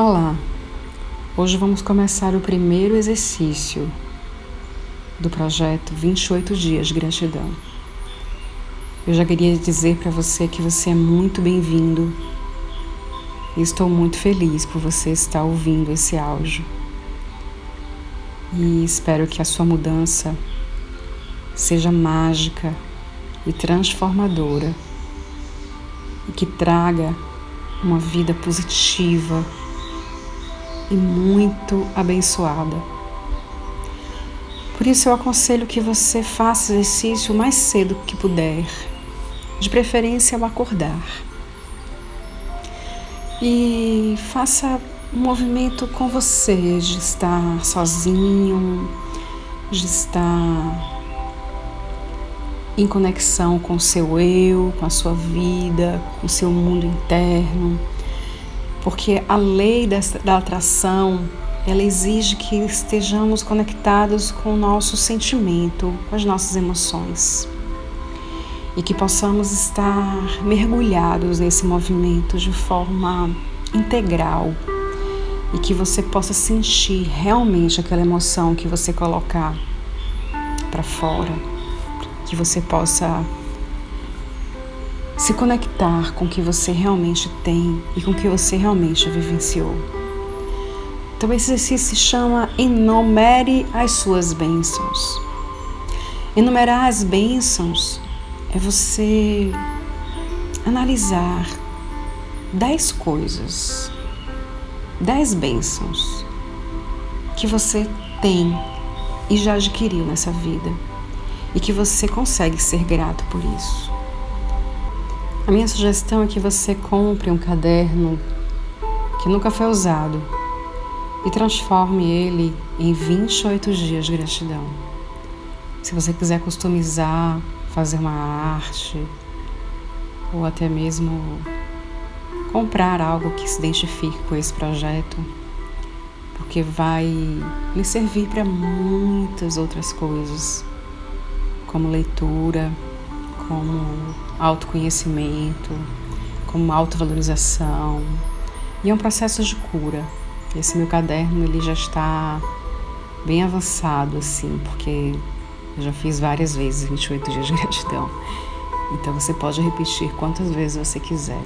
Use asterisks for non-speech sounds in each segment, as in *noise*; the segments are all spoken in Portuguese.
Olá! Hoje vamos começar o primeiro exercício do projeto 28 Dias de Gratidão. Eu já queria dizer para você que você é muito bem-vindo e estou muito feliz por você estar ouvindo esse áudio. E espero que a sua mudança seja mágica e transformadora e que traga uma vida positiva e muito abençoada. Por isso eu aconselho que você faça exercício o mais cedo que puder, de preferência ao acordar. E faça um movimento com você, de estar sozinho, de estar em conexão com o seu eu, com a sua vida, com o seu mundo interno porque a lei da atração ela exige que estejamos conectados com o nosso sentimento, com as nossas emoções. E que possamos estar mergulhados nesse movimento de forma integral. E que você possa sentir realmente aquela emoção que você colocar para fora, que você possa se conectar com o que você realmente tem e com o que você realmente vivenciou. Então, esse exercício se chama Enumere as suas bênçãos. Enumerar as bênçãos é você analisar dez coisas, dez bênçãos que você tem e já adquiriu nessa vida e que você consegue ser grato por isso. A minha sugestão é que você compre um caderno que nunca foi usado e transforme ele em 28 dias de gratidão. Se você quiser customizar, fazer uma arte ou até mesmo comprar algo que se identifique com esse projeto, porque vai lhe servir para muitas outras coisas, como leitura, como autoconhecimento, como autovalorização. E é um processo de cura. Esse meu caderno ele já está bem avançado assim, porque eu já fiz várias vezes 28 dias de gratidão. Então você pode repetir quantas vezes você quiser.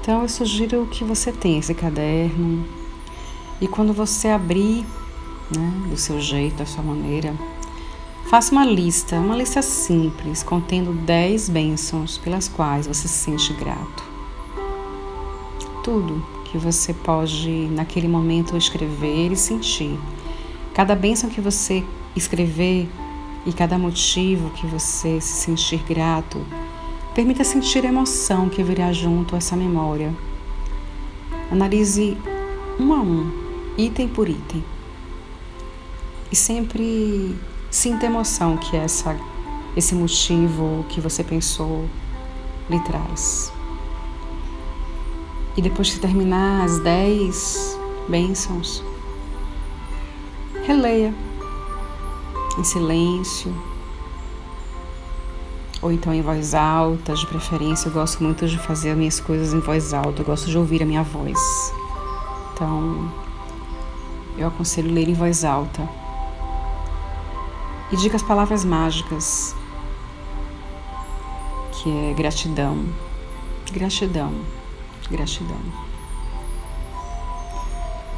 Então eu sugiro que você tenha esse caderno e quando você abrir, né, do seu jeito, da sua maneira, Faça uma lista, uma lista simples, contendo 10 bênçãos pelas quais você se sente grato. Tudo que você pode, naquele momento, escrever e sentir. Cada bênção que você escrever e cada motivo que você se sentir grato, permita sentir a emoção que virá junto a essa memória. Analise um a um, item por item. E sempre Sinta a emoção que essa, esse motivo que você pensou lhe traz. E depois de terminar as dez bênçãos, releia em silêncio ou então em voz alta, de preferência. Eu gosto muito de fazer as minhas coisas em voz alta, eu gosto de ouvir a minha voz. Então, eu aconselho ler em voz alta e diga as palavras mágicas, que é gratidão, gratidão, gratidão.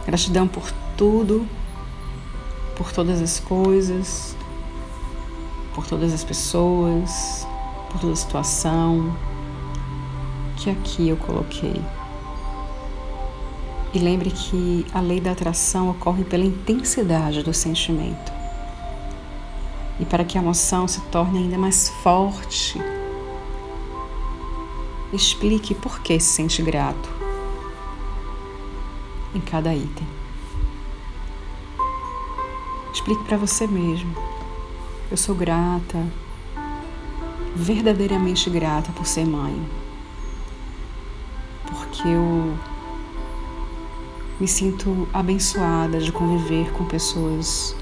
Gratidão por tudo, por todas as coisas, por todas as pessoas, por toda a situação que aqui eu coloquei. E lembre que a lei da atração ocorre pela intensidade do sentimento. E para que a emoção se torne ainda mais forte, explique por que se sente grato em cada item. Explique para você mesmo. Eu sou grata, verdadeiramente grata por ser mãe. Porque eu me sinto abençoada de conviver com pessoas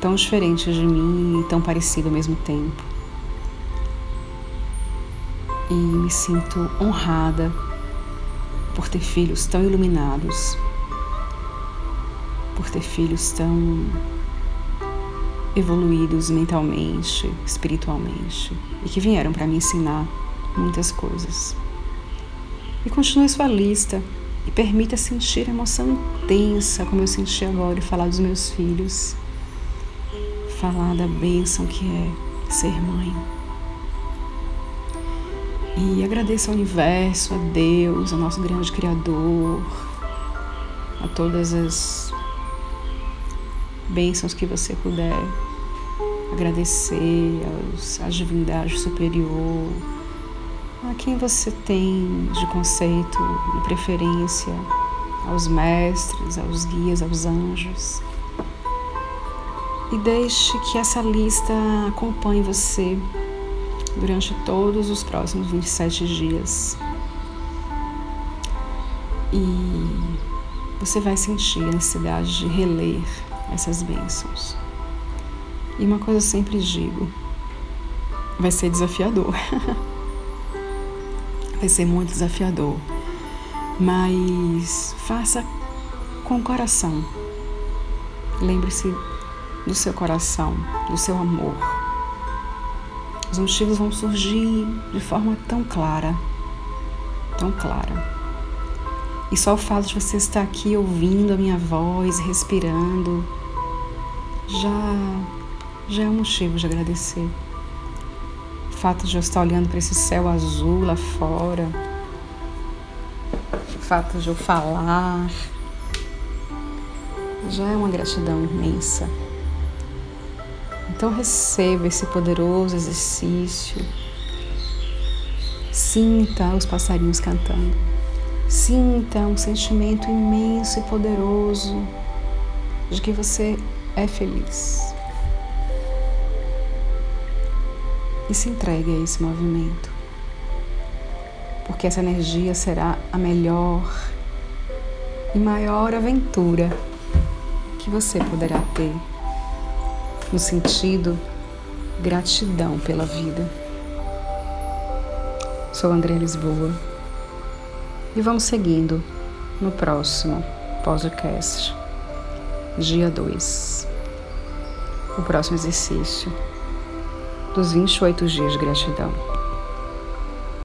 tão diferentes de mim e tão parecidos ao mesmo tempo. E me sinto honrada por ter filhos tão iluminados, por ter filhos tão evoluídos mentalmente, espiritualmente e que vieram para me ensinar muitas coisas. E continue sua lista e permita sentir a emoção intensa como eu senti agora e falar dos meus filhos, falar da bênção que é ser mãe. E agradeça ao universo, a Deus, ao nosso grande Criador, a todas as bênçãos que você puder agradecer aos, às divindades superior, a quem você tem de conceito e preferência, aos mestres, aos guias, aos anjos. E deixe que essa lista acompanhe você durante todos os próximos 27 dias. E você vai sentir a necessidade de reler essas bênçãos. E uma coisa eu sempre digo: vai ser desafiador. *laughs* vai ser muito desafiador. Mas faça com o coração. Lembre-se do seu coração, do seu amor os motivos vão surgir de forma tão clara, tão clara. E só o fato de você estar aqui ouvindo a minha voz, respirando, já, já é um motivo de agradecer. O fato de eu estar olhando para esse céu azul lá fora, o fato de eu falar, já é uma gratidão imensa. Então receba esse poderoso exercício. Sinta os passarinhos cantando. Sinta um sentimento imenso e poderoso de que você é feliz. E se entregue a esse movimento. Porque essa energia será a melhor e maior aventura que você poderá ter no sentido gratidão pela vida. Sou André Lisboa e vamos seguindo no próximo podcast, dia 2. O próximo exercício dos 28 dias de gratidão.